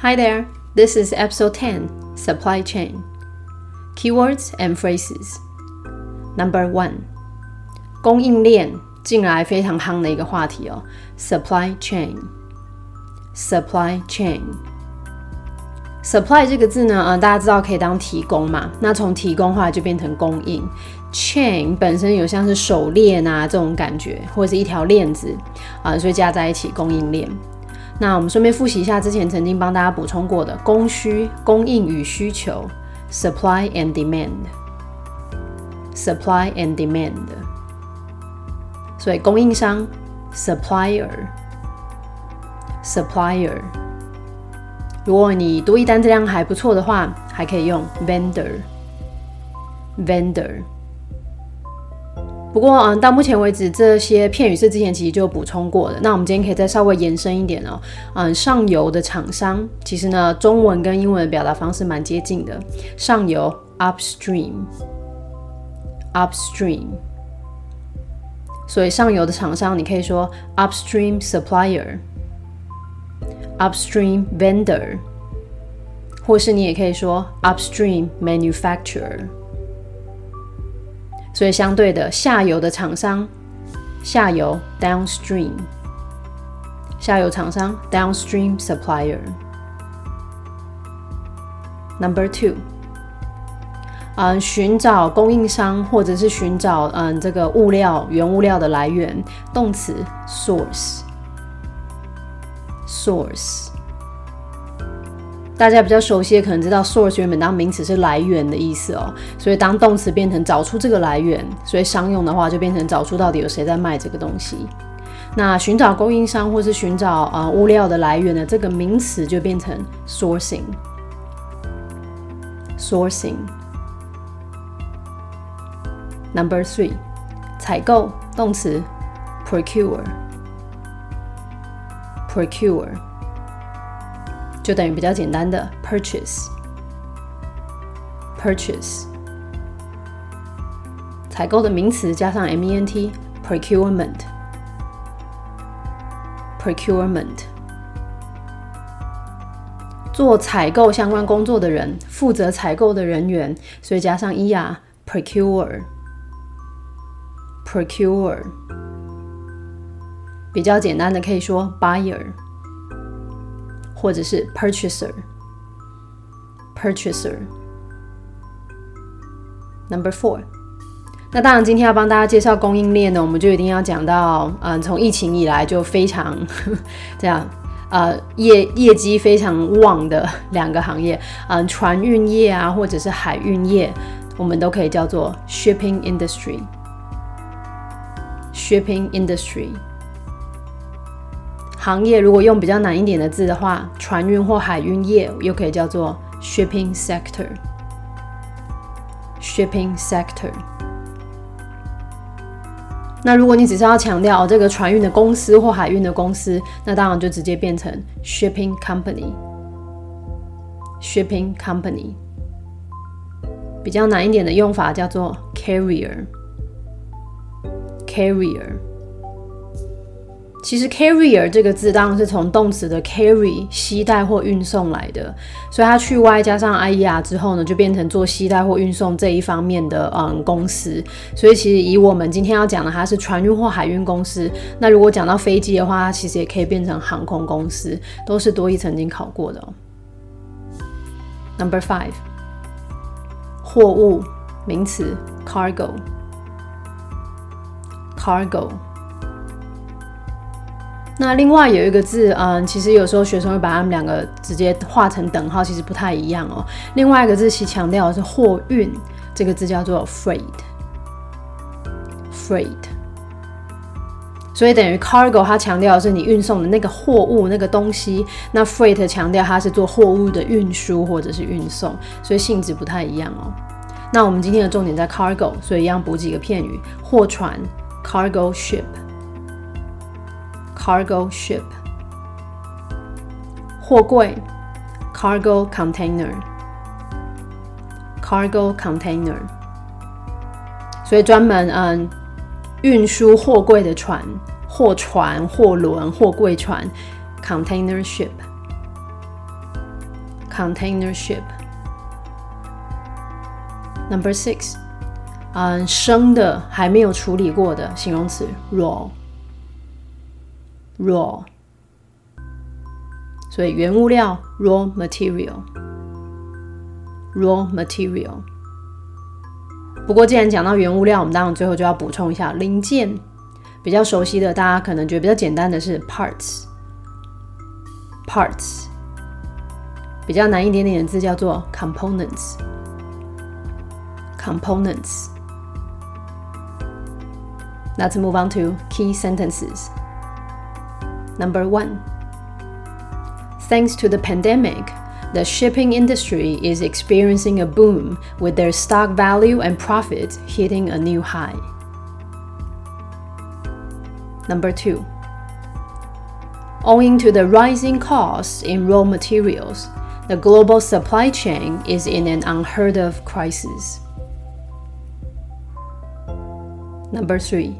Hi there, this is episode 10 Supply Chain. Keywords and phrases. Number one，供应链近来非常夯的一个话题哦，supply chain。supply chain。supply 这个字呢，呃，大家知道可以当提供嘛？那从提供后来就变成供应。chain 本身有像是手链啊这种感觉，或者是一条链子啊，所以加在一起供应链。那我们顺便复习一下之前曾经帮大家补充过的供需、供应与需求 （supply and demand），supply and demand。所以供应商 （supplier），supplier。如果你读一单质量还不错的话，还可以用 vendor，vendor。不过，嗯，到目前为止，这些片语是之前其实就补充过的。那我们今天可以再稍微延伸一点哦。嗯，上游的厂商，其实呢，中文跟英文的表达方式蛮接近的。上游 upstream，upstream。所以上游的厂商，你可以说 upstream supplier，upstream vendor，或是你也可以说 upstream manufacturer。所以相对的，下游的厂商，下游 downstream，下游厂商 downstream supplier。Number two，嗯，寻找供应商或者是寻找嗯这个物料原物料的来源，动词 source，source。大家比较熟悉的可能知道，source 原本当名词是来源的意思哦，所以当动词变成找出这个来源，所以商用的话就变成找出到底有谁在卖这个东西。那寻找供应商或是寻找啊物料的来源的这个名词就变成 sourcing，sourcing。Number three，采购动词 procure，procure。就等于比较简单的 purchase，purchase，采购的名词加上 ment，procurement，procurement，做采购相关工作的人，负责采购的人员，所以加上 er，procure，procure，比较简单的可以说 buyer。或者是 purchaser，purchaser。Number four，那当然今天要帮大家介绍供应链呢，我们就一定要讲到，嗯，从疫情以来就非常 这样，呃，业业绩非常旺的两个行业，嗯，船运业啊，或者是海运业，我们都可以叫做 shipping industry，shipping industry。行业如果用比较难一点的字的话，船运或海运业又可以叫做 shipping sector。shipping sector。那如果你只是要强调这个船运的公司或海运的公司，那当然就直接变成 shipping company。shipping company。比较难一点的用法叫做 carrier。carrier。其实 carrier 这个字当然是从动词的 carry 携带或运送来的，所以它去 y 加上 i e r 之后呢，就变成做携带或运送这一方面的嗯公司。所以其实以我们今天要讲的，它是船运或海运公司。那如果讲到飞机的话，它其实也可以变成航空公司，都是多益曾经考过的。Number five，货物名词 cargo，cargo。那另外有一个字，嗯，其实有时候学生会把他们两个直接画成等号，其实不太一样哦。另外一个字其强调的是货运，这个字叫做 freight，freight。所以等于 cargo 它强调的是你运送的那个货物那个东西，那 freight 强调它是做货物的运输或者是运送，所以性质不太一样哦。那我们今天的重点在 cargo，所以一样补几个片语：货船 cargo ship。cargo ship，货柜，cargo container，cargo container，所以专门嗯运输货柜的船，货船、货轮、货柜船，container ship。 container ship. Number six，嗯，生的还没有处理过的形容词 raw，raw。所以原物料 raw material，raw material。不过既然讲到原物料，我们当然最后就要补充一下零件。比较熟悉的，大家可能觉得比较简单的是 parts，parts。比较难一点点的字叫做 components，components。Let's move on to key sentences. Number one. Thanks to the pandemic, the shipping industry is experiencing a boom with their stock value and profits hitting a new high. Number two, owing to the rising costs in raw materials, the global supply chain is in an unheard of crisis. Number three,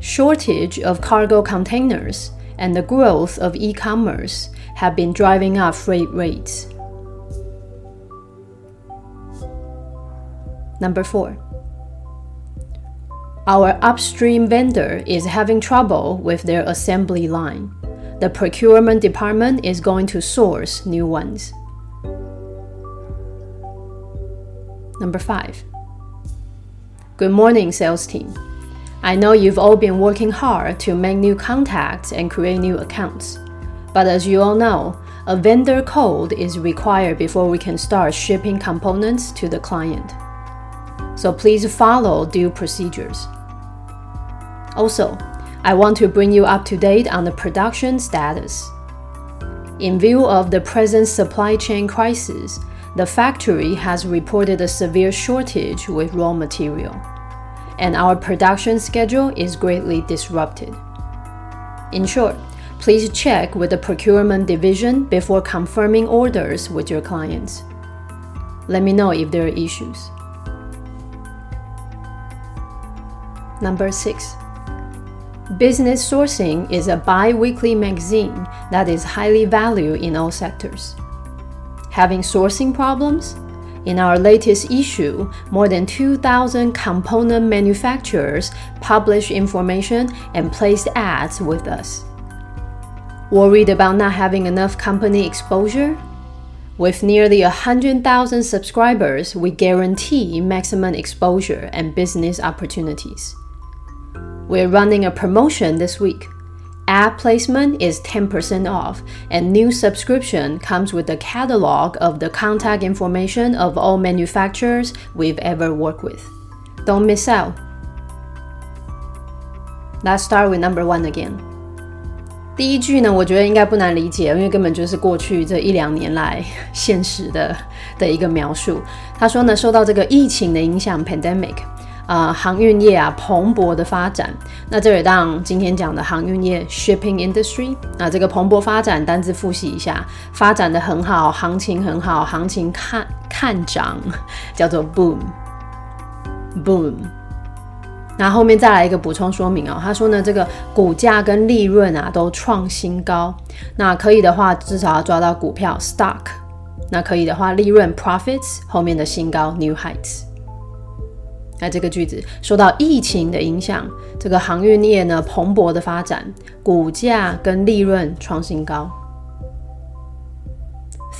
shortage of cargo containers and the growth of e commerce have been driving up freight rates. Number four, our upstream vendor is having trouble with their assembly line. The procurement department is going to source new ones. Number five. Good morning, sales team. I know you've all been working hard to make new contacts and create new accounts. But as you all know, a vendor code is required before we can start shipping components to the client. So please follow due procedures. Also, I want to bring you up to date on the production status. In view of the present supply chain crisis, the factory has reported a severe shortage with raw material, and our production schedule is greatly disrupted. In short, please check with the procurement division before confirming orders with your clients. Let me know if there are issues. Number 6 Business Sourcing is a bi weekly magazine that is highly valued in all sectors. Having sourcing problems? In our latest issue, more than 2,000 component manufacturers published information and placed ads with us. Worried about not having enough company exposure? With nearly 100,000 subscribers, we guarantee maximum exposure and business opportunities. We're running a promotion this week. Ad placement is 10% off, and new subscription comes with a catalog of the contact information of all manufacturers we've ever worked with. Don't miss out. Let's start with number one again. 第一句呢，我觉得应该不难理解，因为根本就是过去这一两年来现实的的一个描述。他说呢，受到这个疫情的影响 （pandemic）。 啊，航运业啊蓬勃的发展。那这里当今天讲的航运业 （shipping industry），那这个蓬勃发展单字复习一下，发展的很好，行情很好，行情看看涨，叫做 boom，boom。那后面再来一个补充说明哦，他说呢，这个股价跟利润啊都创新高。那可以的话，至少要抓到股票 stock。那可以的话，利润 profits 后面的新高 new heights。那这个句子受到疫情的影响，这个航运业呢蓬勃的发展，股价跟利润创新高。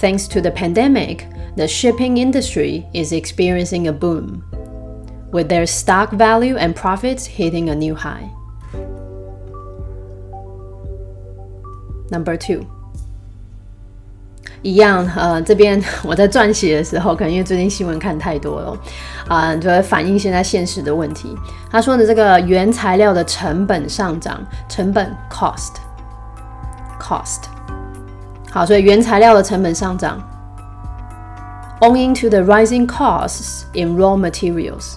Thanks to the pandemic, the shipping industry is experiencing a boom, with their stock value and profits hitting a new high. Number two. 一样，呃，这边我在撰写的时候，可能因为最近新闻看太多了，啊，就会反映现在现实的问题。他说的这个原材料的成本上涨，成本 cost，cost，好，所以原材料的成本上涨，owing to the rising costs in raw materials。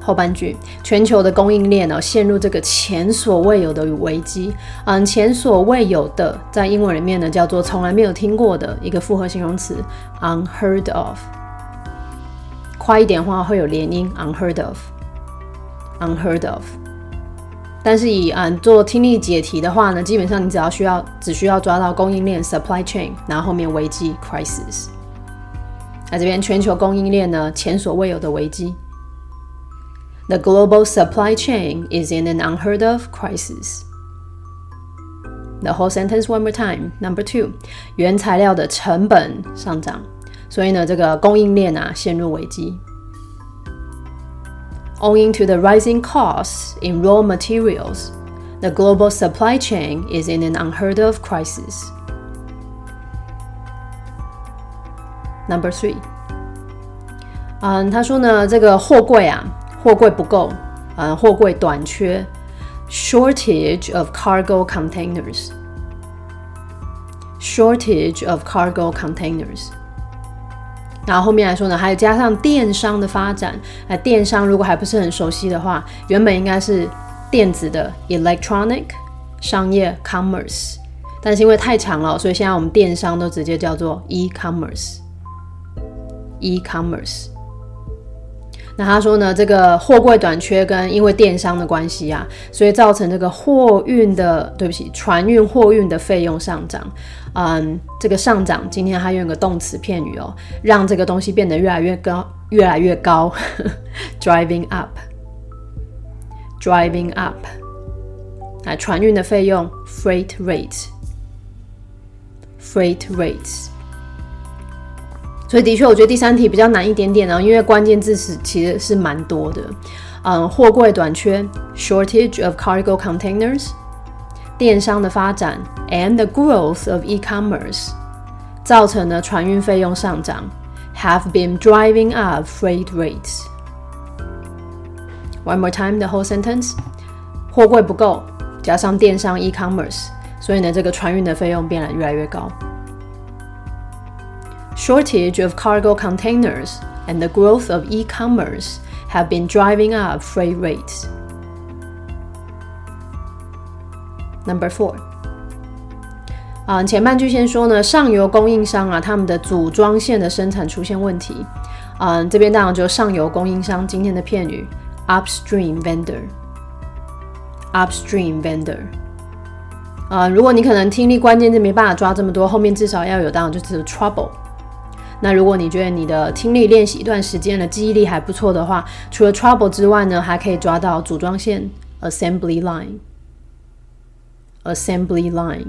后半句，全球的供应链呢陷入这个前所未有的危机。嗯，前所未有的，在英文里面呢叫做从来没有听过的一个复合形容词，unheard of。快一点的话会有连音，unheard of，unheard of。但是以嗯做听力解题的话呢，基本上你只要需要只需要抓到供应链 supply chain，然后后面危机 crisis。那这边全球供应链呢前所未有的危机。The global supply chain is in an unheard of crisis. The whole sentence one more time. Number two，原材料的成本上涨，所以呢这个供应链啊陷入危机。Owing to the rising costs in raw materials, the global supply chain is in an unheard of crisis. Number three，嗯，他说呢，这个货柜啊， 货柜不够，嗯，货柜短缺，shortage of cargo containers，shortage of cargo containers。然后后面来说呢，还有加上电商的发展，哎，电商如果还不是很熟悉的话，原本应该是电子的 electronic 商业 commerce，但是因为太长了，所以现在我们电商都直接叫做 e-commerce。e-commerce。那他说呢，这个货柜短缺跟因为电商的关系啊，所以造成这个货运的，对不起，船运货运的费用上涨。嗯，这个上涨，今天他用个动词片语哦，让这个东西变得越来越高，越来越高，driving up，driving up，啊，船运的费用，freight rate，freight rates。所以的确，我觉得第三题比较难一点点呢，因为关键字是其实是蛮多的。嗯，货柜短缺，shortage of cargo containers。电商的发展 and the growth of e-commerce 造成了船运费用上涨，have been driving up freight rates. One more time, the whole sentence. 货柜不够，加上电商 e-commerce，所以呢，这个船运的费用变得越来越高。Shortage of cargo containers and the growth of e-commerce have been driving up freight rates. Number four，啊，前半句先说呢，上游供应商啊，他们的组装线的生产出现问题，嗯，这边当然就上游供应商今天的片语 upstream vendor，upstream vendor，啊，如果你可能听力关键字没办法抓这么多，后面至少要有，当然就是 trouble。 那如果你觉得你的听力练习一段时间了，记忆力还不错的话，除了 trouble 之外呢，还可以抓到组装线 assembly line。Assembly line，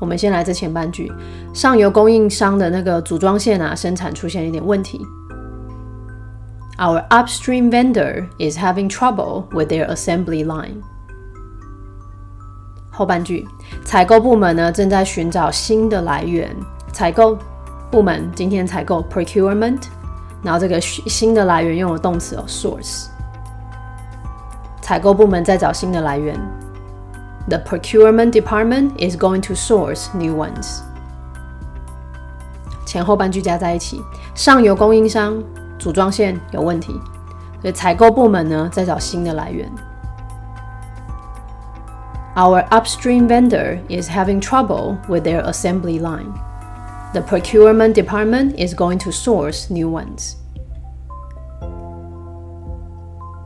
我们先来这前半句，上游供应商的那个组装线啊，生产出现一点问题。Our upstream vendor is having trouble with their assembly line。后半句，采购部门呢正在寻找新的来源。采购部门今天采购 procurement，然后这个新的来源用了动词哦 source。采购部门在找新的来源。The procurement department is going to source new ones。前后半句加在一起，上游供应商组装线有问题，所以采购部门呢在找新的来源。Our upstream vendor is having trouble with their assembly line. The procurement department is going to source new ones.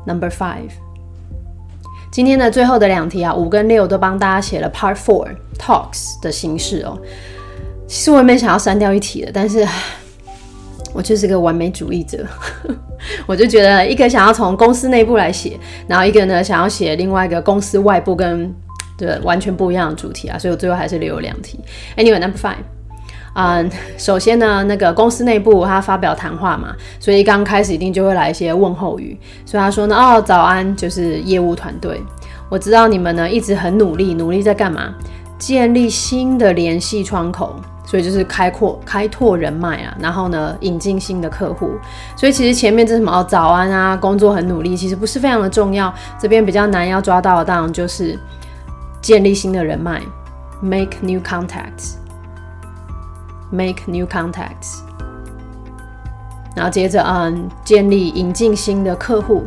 Number five. 今天的最后的两题啊，五跟六都帮大家写了 Part Four Talks 的形式哦。其实我也没想要删掉一题的，但是 我就是个完美主义者，我就觉得一个想要从公司内部来写，然后一个呢想要写另外一个公司外部跟对完全不一样的主题啊，所以我最后还是留有两题。Anyway，Number Five。嗯，首先呢，那个公司内部他发表谈话嘛，所以刚开始一定就会来一些问候语。所以他说呢，哦，早安，就是业务团队，我知道你们呢一直很努力，努力在干嘛？建立新的联系窗口，所以就是开阔、开拓人脉啊，然后呢，引进新的客户。所以其实前面这什么哦，早安啊，工作很努力，其实不是非常的重要。这边比较难要抓到的，当然就是建立新的人脉，make new contacts。Make new contacts，然后接着嗯，建立引进新的客户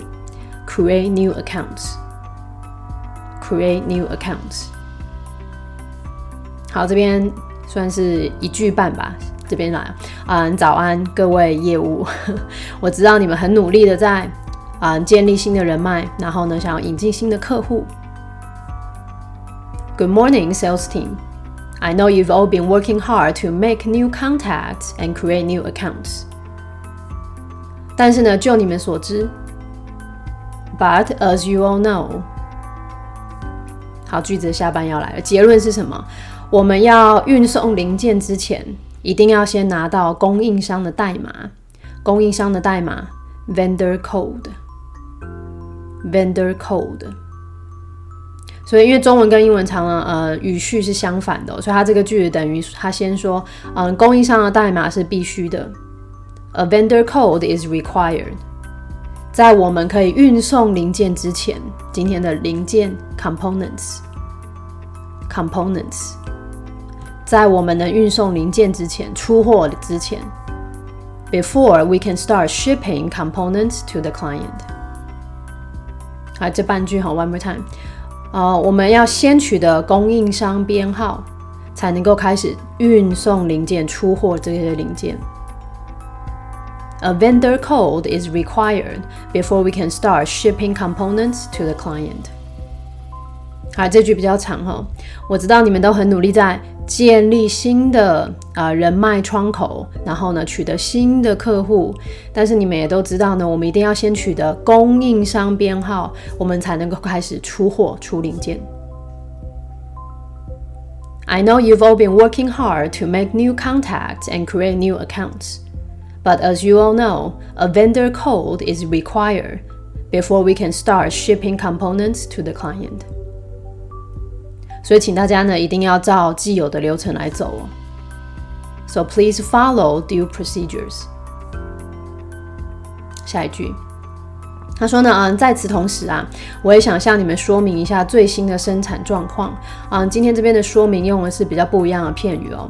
，create new accounts，create new accounts。好，这边算是一句半吧。这边来，嗯，早安各位业务，我知道你们很努力的在啊，建立新的人脉，然后呢，想要引进新的客户。Good morning, sales team. I know you've all been working hard to make new contacts and create new accounts. 但是呢，就你们所知，But as you all know，好，句子的下半要来了。结论是什么？我们要运送零件之前，一定要先拿到供应商的代码。供应商的代码，vendor code，vendor code。 所以，因为中文跟英文常常呃语序是相反的，所以它这个句子等于他先说，嗯，供应商的代码是必须的，a vendor code is required。在我们可以运送零件之前，今天的零件 components，components，在我们能运送零件之前，出货之前，before we can start shipping components to the client。好，这半句哈，one more time。呃，我们要先取得供应商编号，才能够开始运送零件、出货这些零件。A vendor code is required before we can start shipping components to the client. 好，这句比较长哈。我知道你们都很努力在建立新的啊人脉窗口，然后呢取得新的客户。但是你们也都知道呢，我们一定要先取得供应商编号，我们才能够开始出货出零件。I know you've all been working hard to make new contacts and create new accounts, but as you all know, a vendor code is required before we can start shipping components to the client. 所以，请大家呢一定要照既有的流程来走哦。So please follow due procedures。下一句，他说呢，嗯，在此同时啊，我也想向你们说明一下最新的生产状况。嗯，今天这边的说明用的是比较不一样的片语哦。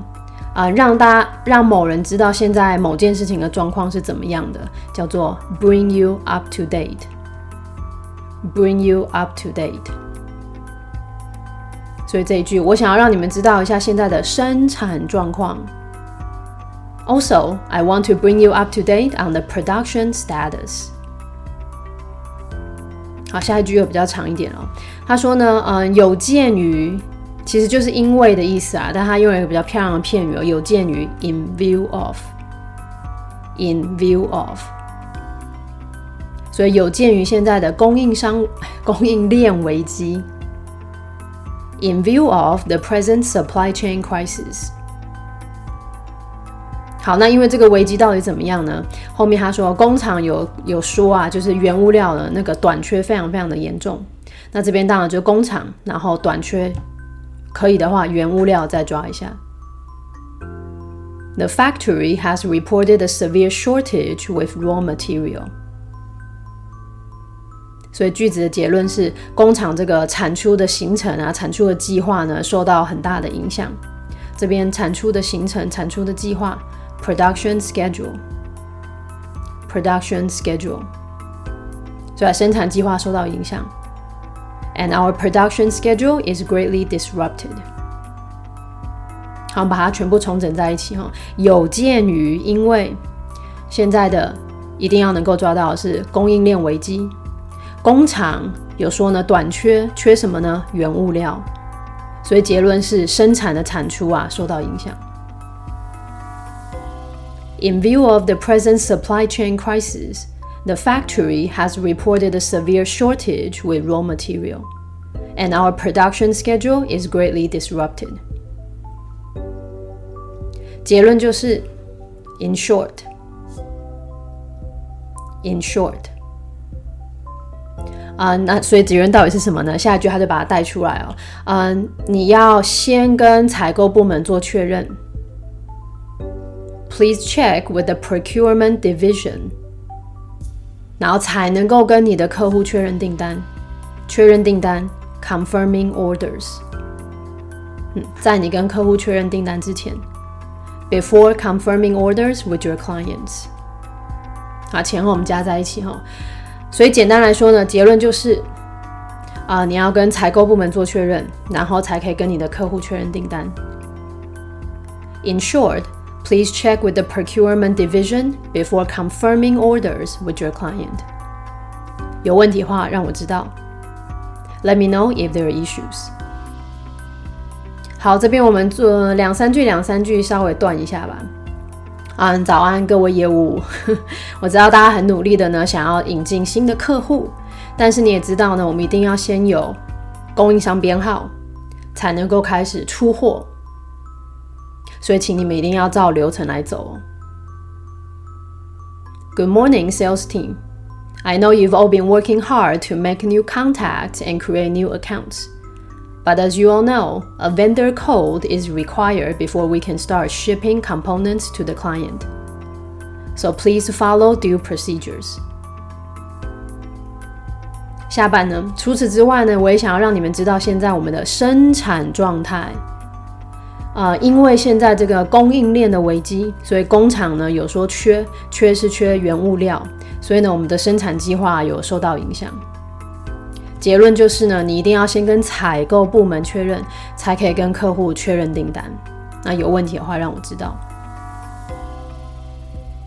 啊，让大家让某人知道现在某件事情的状况是怎么样的，叫做 bring you up to date。bring you up to date。所以这一句，我想要让你们知道一下现在的生产状况。Also, I want to bring you up to date on the production status. 好，下一句又比较长一点哦。他说呢，嗯，有鉴于，其实就是因为的意思啊，但他用了一个比较漂亮的片语哦，有鉴于 in view of，in view of。所以有鉴于现在的供应商供应链危机。In view of the present supply chain crisis。好，那因为这个危机到底怎么样呢？后面他说工厂有有说啊，就是原物料的那个短缺非常非常的严重。那这边当然就工厂，然后短缺，可以的话原物料再抓一下。The factory has reported a severe shortage with raw material. 所以句子的结论是，工厂这个产出的行程啊，产出的计划呢，受到很大的影响。这边产出的行程、产出的计划，production schedule，production schedule，所以生产计划受到影响。And our production schedule is greatly disrupted。好，把它全部重整在一起哈。有鉴于，因为现在的一定要能够抓到的是供应链危机。工厂有说呢，短缺缺什么呢？原物料，所以结论是生产的产出啊受到影响。In view of the present supply chain crisis, the factory has reported a severe shortage with raw material, and our production schedule is greatly disrupted. 结论就是 in short, in short. 啊，那所以结论到底是什么呢？下一句他就把它带出来哦。嗯，你要先跟采购部门做确认。Please check with the procurement division，然后才能够跟你的客户确认订单。确认订单，confirming orders。嗯，在你跟客户确认订单之前，before confirming orders with your clients。好，前后我们加在一起哈。所以简单来说呢，结论就是啊，你要跟采购部门做确认，然后才可以跟你的客户确认订单。In short, please check with the procurement division before confirming orders with your client. 有问题的话让我知道。Let me know if there are issues. 好，这边我们做两三句，两三句稍微断一下吧。嗯，早安，各位业务，我知道大家很努力的呢，想要引进新的客户，但是你也知道呢，我们一定要先有供应商编号，才能够开始出货。所以，请你们一定要照流程来走。Good morning, sales team. I know you've all been working hard to make new contacts and create new accounts. But as you all know, a vendor code is required before we can start shipping components to the client. So please follow due procedures. 下半呢？除此之外呢，我也想要让你们知道现在我们的生产状态。呃，因为现在这个供应链的危机，所以工厂呢有说缺，缺是缺原物料，所以呢我们的生产计划有受到影响。结论就是呢，你一定要先跟采购部门确认，才可以跟客户确认订单。那有问题的话，让我知道。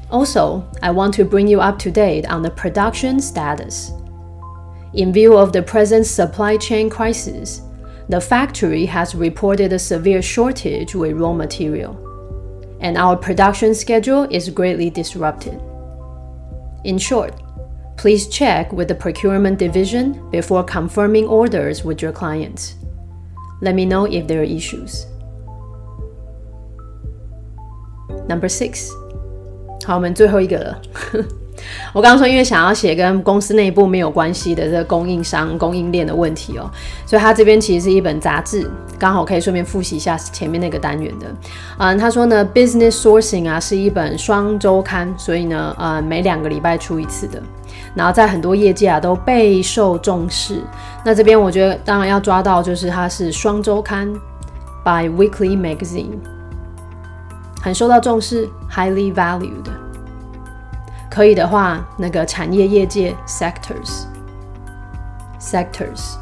Also, I want to bring you up to date on the production status. In view of the present supply chain crisis, the factory has reported a severe shortage with raw material, and our production schedule is greatly disrupted. In short, Please check with the procurement division before confirming orders with your clients. Let me know if there are issues. Number six，好，我们最后一个了。我刚刚说，因为想要写跟公司内部没有关系的这个供应商、供应链的问题哦，所以他这边其实是一本杂志，刚好可以顺便复习一下前面那个单元的。嗯，他说呢，Business Sourcing 啊是一本双周刊，所以呢，呃，每两个礼拜出一次的，然后在很多业界啊都备受重视。那这边我觉得当然要抓到，就是它是双周刊，by Weekly Magazine，很受到重视，highly valued。可以的话，那个产业业界 sectors，sectors。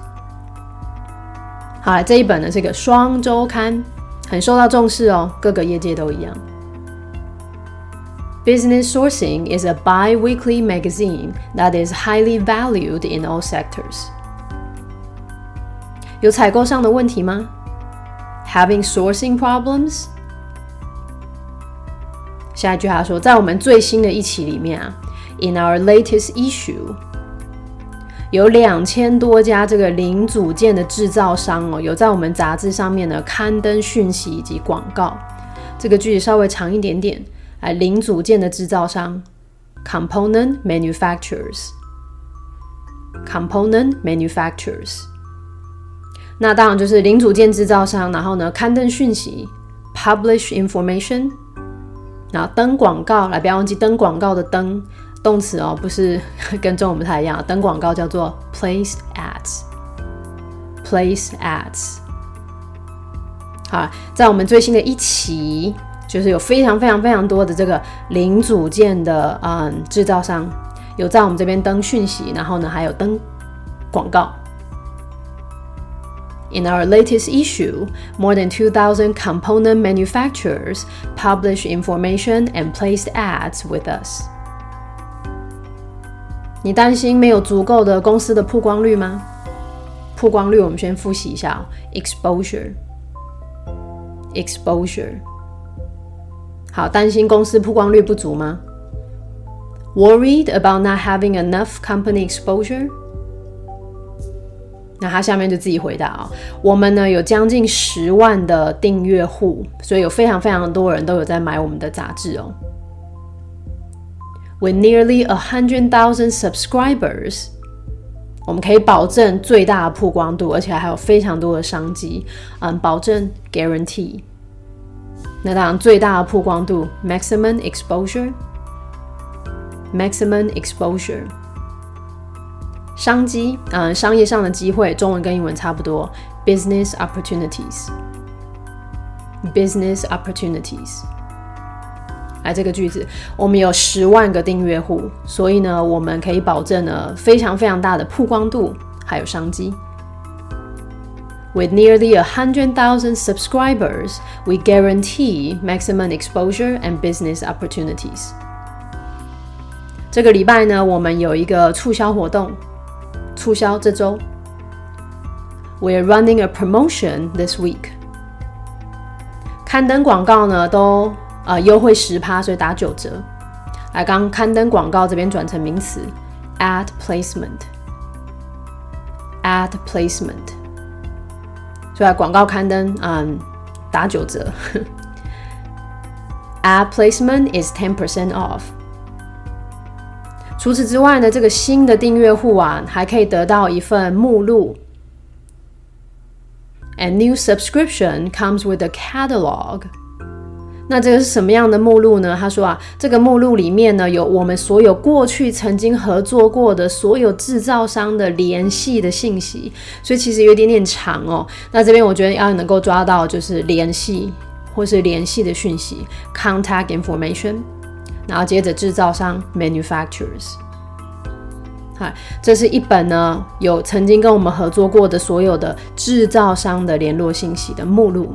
好了，这一本呢是个双周刊，很受到重视哦，各个业界都一样。Business Sourcing is a bi-weekly magazine that is highly valued in all sectors。有采购上的问题吗？Having sourcing problems？下一句他说，在我们最新的一期里面啊，in our latest issue，有两千多家这个零组件的制造商哦，有在我们杂志上面呢刊登讯息以及广告。这个句子稍微长一点点， 哎，零组件的制造商，component manufacturers，component manufacturers。那当然就是零组件制造商，然后呢刊登讯息，publish information。然后登广告，来不要忘记登广告的登动词哦，不是跟中文不太一样。登广告叫做 place ads，place ads。好，在我们最新的一期，就是有非常非常非常多的这个零组件的嗯制造商有在我们这边登讯息，然后呢还有登广告。In our latest issue, more than 2,000 component manufacturers published information and placed ads with us. 你担心没有足够的公司的曝光率吗？曝光率我们先复习一下，exposure，exposure。好，担心公司曝光率不足吗？Worried about not having enough company exposure？那他下面就自己回答啊，我们呢有将近十万的订阅户，所以有非常非常多人都有在买我们的杂志哦。With nearly a hundred thousand subscribers，我们可以保证最大的曝光度，而且还有非常多的商机，嗯，保证 guarantee。那当然最大的曝光度 maximum exposure，maximum exposure。商机，嗯，商业上的机会，中文跟英文差不多，business opportunities，business opportunities。来这个句子，我们有十万个订阅户，所以呢，我们可以保证呢非常非常大的曝光度，还有商机。With nearly a hundred thousand subscribers, we guarantee maximum exposure and business opportunities. 这个礼拜呢，我们有一个促销活动。 促销这周。We're running a promotion this week。刊登广告呢都呃优惠十趴，所以打九折。来，刚刊登广告这边转成名词，ad placement，ad placement。 对啊广告刊登嗯打九折。Ad placement is ten percent off。除此之外呢，这个新的订阅户啊，还可以得到一份目录。And new subscription comes with a catalog。那这个是什么样的目录呢？他说啊，这个目录里面呢，有我们所有过去曾经合作过的所有制造商的联系的信息，所以其实有点点长哦。那这边我觉得要能够抓到就是联系或是联系的讯息 （contact information），然后接着制造商 （manufacturers）。嗨，这是一本呢有曾经跟我们合作过的所有的制造商的联络信息的目录。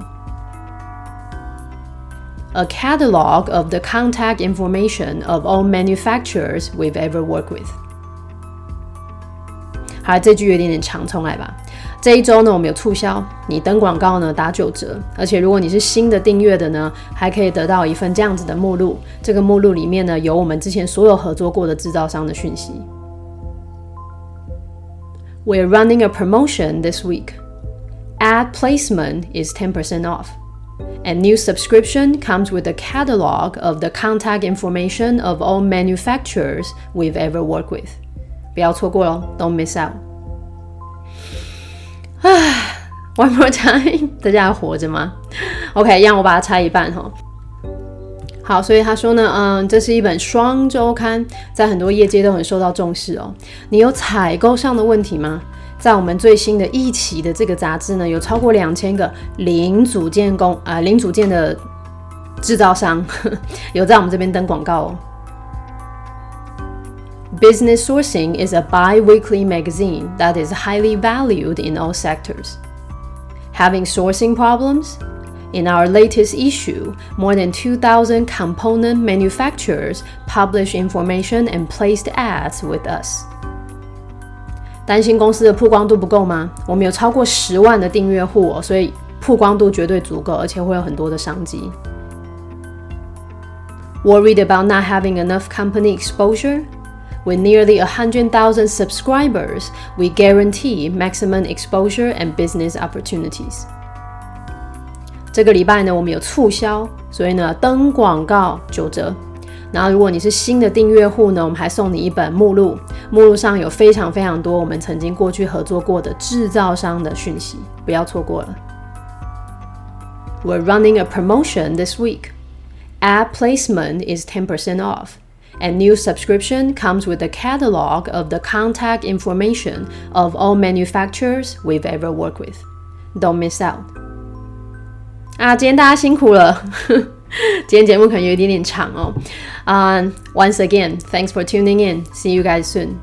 A catalog of the contact information of all manufacturers we've ever worked with。好，这句有点点长，重来吧。这一周呢，我们有促销，你登广告呢打九折，而且如果你是新的订阅的呢，还可以得到一份这样子的目录。这个目录里面呢，有我们之前所有合作过的制造商的讯息。We're running a promotion this week. Ad placement is 10% off. And new subscription comes with a catalog of the contact information of all manufacturers we've ever worked with. 不要错过哦，Don't miss out. One more time，大家还活着吗？OK，让我把它拆一半哈。好，所以他说呢，嗯，这是一本双周刊，在很多业界都很受到重视哦。你有采购上的问题吗？在我们最新的一期的这个杂志呢，有超过两千个零组件工啊零组件的制造商有在我们这边登广告哦。Business Sourcing is a bi-weekly magazine that is highly valued in all sectors. Having sourcing problems? In our latest issue, more than 2,000 component manufacturers publish information and placed ads with us. 担心公司的曝光度不够吗？我们有超过十万的订阅户哦，所以曝光度绝对足够，而且会有很多的商机。Worried about not having enough company exposure? With nearly 100,000 subscribers, we guarantee maximum exposure and business opportunities. 这个礼拜呢，我们有促销，所以呢，登广告九折。然后，如果你是新的订阅户呢，我们还送你一本目录，目录上有非常非常多我们曾经过去合作过的制造商的讯息，不要错过了。We're running a promotion this week. Ad placement is 10% off, and new subscription comes with a catalog of the contact information of all manufacturers we've ever worked with. Don't miss out. 啊，今天大家辛苦了。 今天节目可能有一点点长哦。Um, once again, thanks for tuning in. See you guys soon.